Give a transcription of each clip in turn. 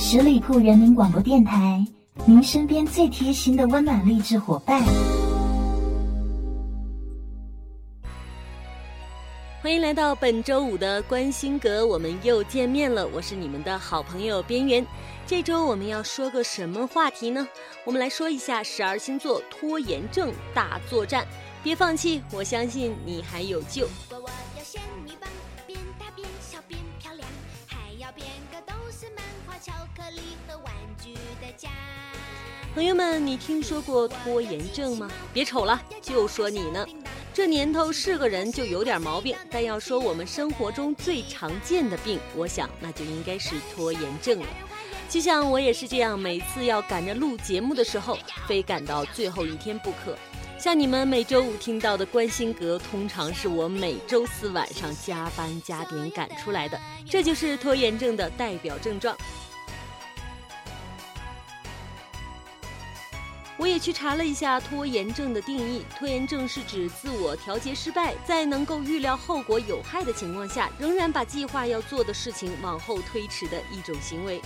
十里铺人民广播电台，您身边最贴心的温暖励志伙伴。欢迎来到本周五的关心阁，我们又见面了。我是你们的好朋友边缘。这周我们要说个什么话题呢？我们来说一下十二星座拖延症大作战。别放弃，我相信你还有救。朋友们，你听说过拖延症吗？别瞅了，就说你呢。这年头是个人就有点毛病，但要说我们生活中最常见的病，我想那就应该是拖延症了。就像我也是这样，每次要赶着录节目的时候，非赶到最后一天不可。像你们每周五听到的关心阁，通常是我每周四晚上加班加点赶出来的，这就是拖延症的代表症状。我也去查了一下拖延症的定义。拖延症是指自我调节失败，在能够预料后果有害的情况下，仍然把计划要做的事情往后推迟的一种行为。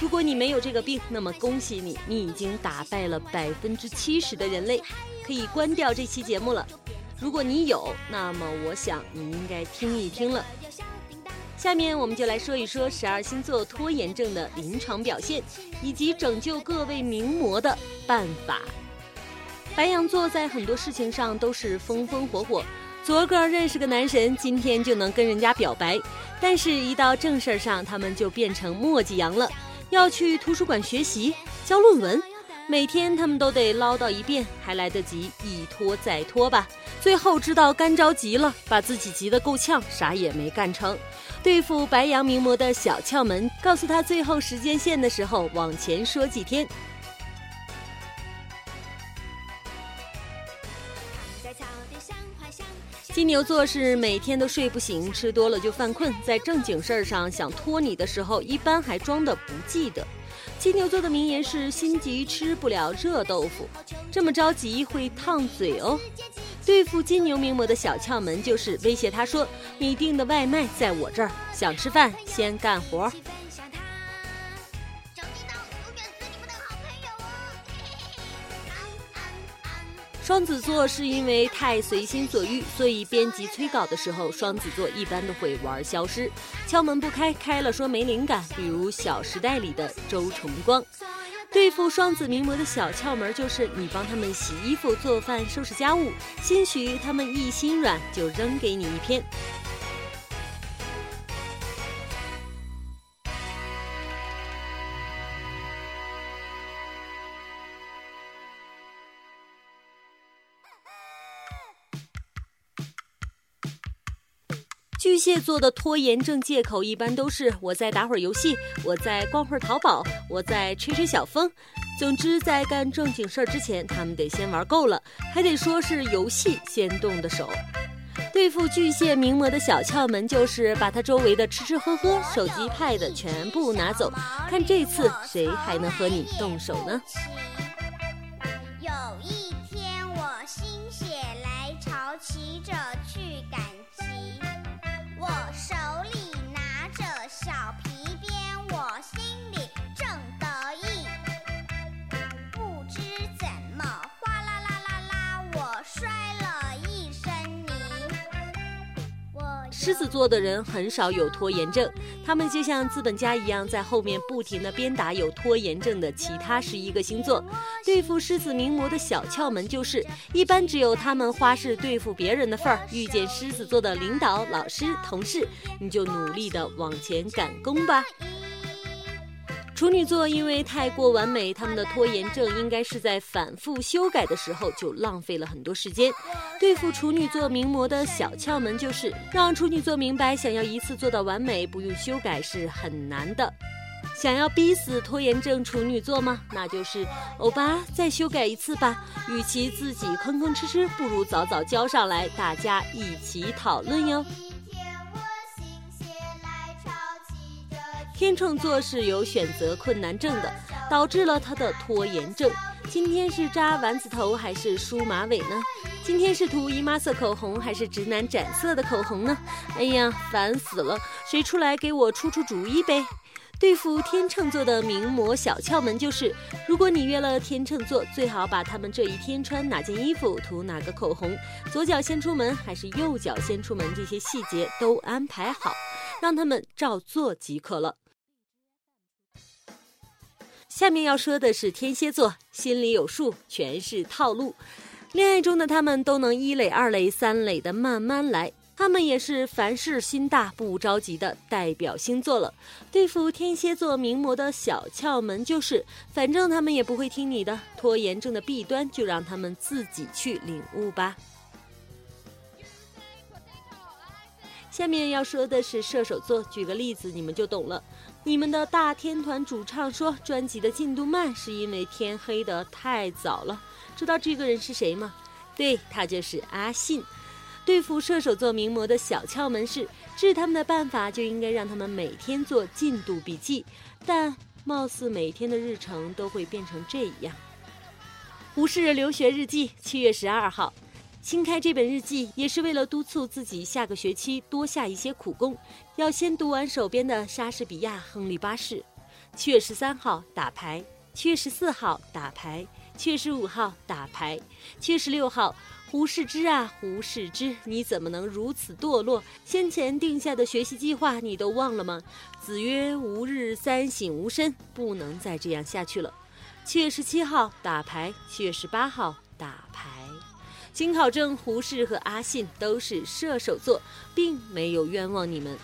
如果你没有这个病，那么恭喜你，你已经打败了百分之七十的人类，可以关掉这期节目了。如果你有，那么我想你应该听一听了。下面我们就来说一说十二星座拖延症的临床表现，以及拯救各位名模的办法。白羊座在很多事情上都是风风火火，昨个认识个男神，今天就能跟人家表白，但是，一到正事儿上，他们就变成墨迹羊了，要去图书馆学习、交论文，每天他们都得唠叨一遍，还来得及一拖再拖吧？最后知道干着急了，把自己急得够呛，啥也没干成。对付白羊名模的小窍门，告诉他最后时间线的时候往前说几天。金牛座是每天都睡不醒，吃多了就犯困，在正经事儿上想拖你的时候，一般还装的不记得。金牛座的名言是“心急吃不了热豆腐”，这么着急会烫嘴哦。对付金牛名模的小窍门就是威胁他说：“你订的外卖在我这儿，想吃饭先干活。”双子座是因为太随心所欲，所以编辑催稿的时候，双子座一般都会玩消失，敲门不开，开了说没灵感。比如《小时代》里的周崇光。对付双子名模的小窍门就是，你帮他们洗衣服、做饭、收拾家务，兴许他们一心软，就扔给你一篇。巨蟹座的拖延症借口一般都是我再打会儿游戏，我再逛会儿淘宝，我再吹吹小风。总之，在干正经事儿之前，他们得先玩够了，还得说是游戏先动的手。对付巨蟹名模的小窍门就是把他周围的吃吃喝喝、手机、pad 全部拿走，看这次谁还能和你动手呢？有一天，我心血来潮，骑着狮子座的人很少有拖延症，他们就像资本家一样，在后面不停的鞭打有拖延症的其他十一个星座。对付狮子名模的小窍门就是，一般只有他们花式对付别人的份儿。遇见狮子座的领导、老师、同事，你就努力的往前赶工吧。处女座因为太过完美，他们的拖延症应该是在反复修改的时候就浪费了很多时间。对付处女座名模的小窍门就是让处女座明白，想要一次做到完美不用修改是很难的。想要逼死拖延症处女座吗？那就是欧巴再修改一次吧。与其自己吭吭哧哧，不如早早交上来，大家一起讨论哟。天秤座是有选择困难症的，导致了他的拖延症。今天是扎丸子头还是梳马尾呢？今天是涂姨妈色口红还是直男斩色的口红呢？哎呀，烦死了！谁出来给我出出主意呗？对付天秤座的名模小窍门就是：如果你约了天秤座，最好把他们这一天穿哪件衣服、涂哪个口红、左脚先出门还是右脚先出门这些细节都安排好，让他们照做即可了。下面要说的是天蝎座，心里有数，全是套路。恋爱中的他们都能一垒、二垒、三垒的慢慢来。他们也是凡事心大不着急的代表星座了。对付天蝎座名模的小窍门就是，反正他们也不会听你的，拖延症的弊端就让他们自己去领悟吧。下面要说的是射手座，举个例子你们就懂了。你们的大天团主唱说，专辑的进度慢是因为天黑的太早了。知道这个人是谁吗？对他就是阿信。对付射手座名模的小窍门是治他们的办法，就应该让他们每天做进度笔记。但貌似每天的日程都会变成这样。胡适留学日记，七月十二号，新开这本日记也是为了督促自己下个学期多下一些苦功，要先读完手边的莎士比亚、亨利八世。七月十三号打牌，七月十四号打牌。七月十五号打牌，七月十六号，胡适之啊，胡适之，你怎么能如此堕落？先前定下的学习计划你都忘了吗？子曰：“吾日三省吾身，不能再这样下去了。”七月十七号打牌，七月十八号打牌。经考证，胡适和阿信都是射手座，并没有冤枉你们。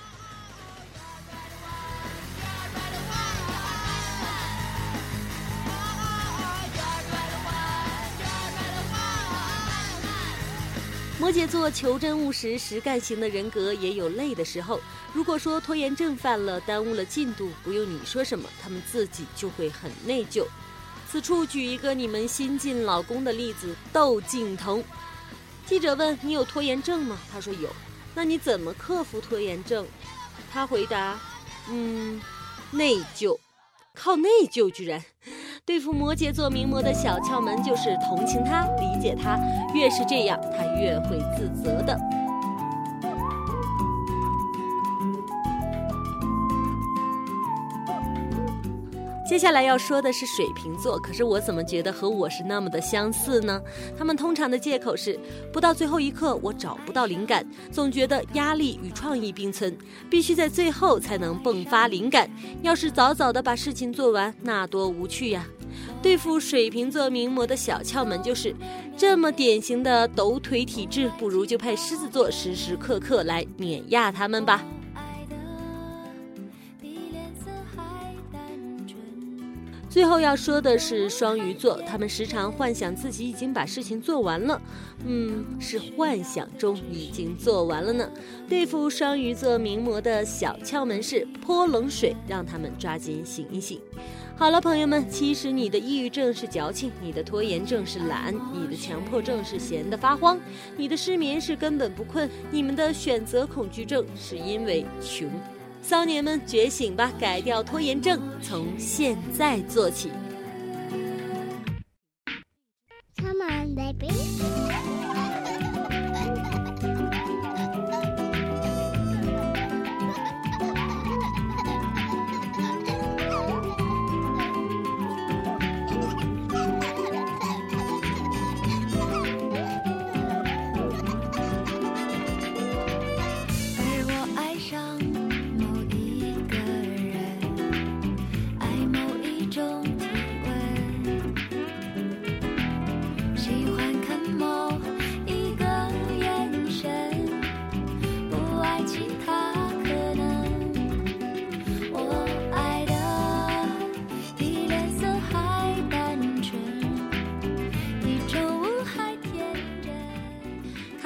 摩羯座求真务实、实干型的人格也有累的时候。如果说拖延症犯了，耽误了进度，不用你说什么，他们自己就会很内疚。此处举一个你们新晋老公的例子：窦靖童。记者问：“你有拖延症吗？”他说：“有。”那你怎么克服拖延症？他回答：“嗯，内疚，靠内疚，居然。”对付摩羯座名模的小窍门就是同情他、理解他，越是这样，他越会自责的。接下来要说的是水瓶座，可是我怎么觉得和我是那么的相似呢？他们通常的借口是不到最后一刻我找不到灵感，总觉得压力与创意并存，必须在最后才能迸发灵感。要是早早的把事情做完，那多无趣呀！对付水瓶座名模的小窍门就是，这么典型的抖腿体质，不如就派狮子座时时刻刻来碾压他们吧。最后要说的是双鱼座，他们时常幻想自己已经把事情做完了，嗯，是幻想中已经做完了呢。对付双鱼座名模的小窍门是泼冷水，让他们抓紧醒一醒。好了，朋友们，其实你的抑郁症是矫情，你的拖延症是懒，你的强迫症是闲得发慌，你的失眠是根本不困，你们的选择恐惧症是因为穷。骚年们觉醒吧，改掉拖延症，从现在做起。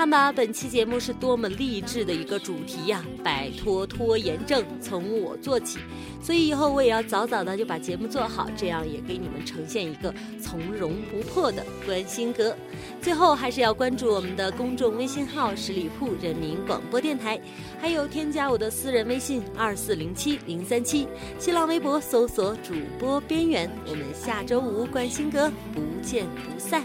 看吧，本期节目是多么励志的一个主题呀！摆脱拖延症，从我做起。所以以后我也要早早的就把节目做好，这样也给你们呈现一个从容不迫的关心阁。最后还是要关注我们的公众微信号“十里铺人民广播电台”，还有添加我的私人微信二四零七零三七，新浪微博搜索主播边缘。我们下周五关心阁不见不散。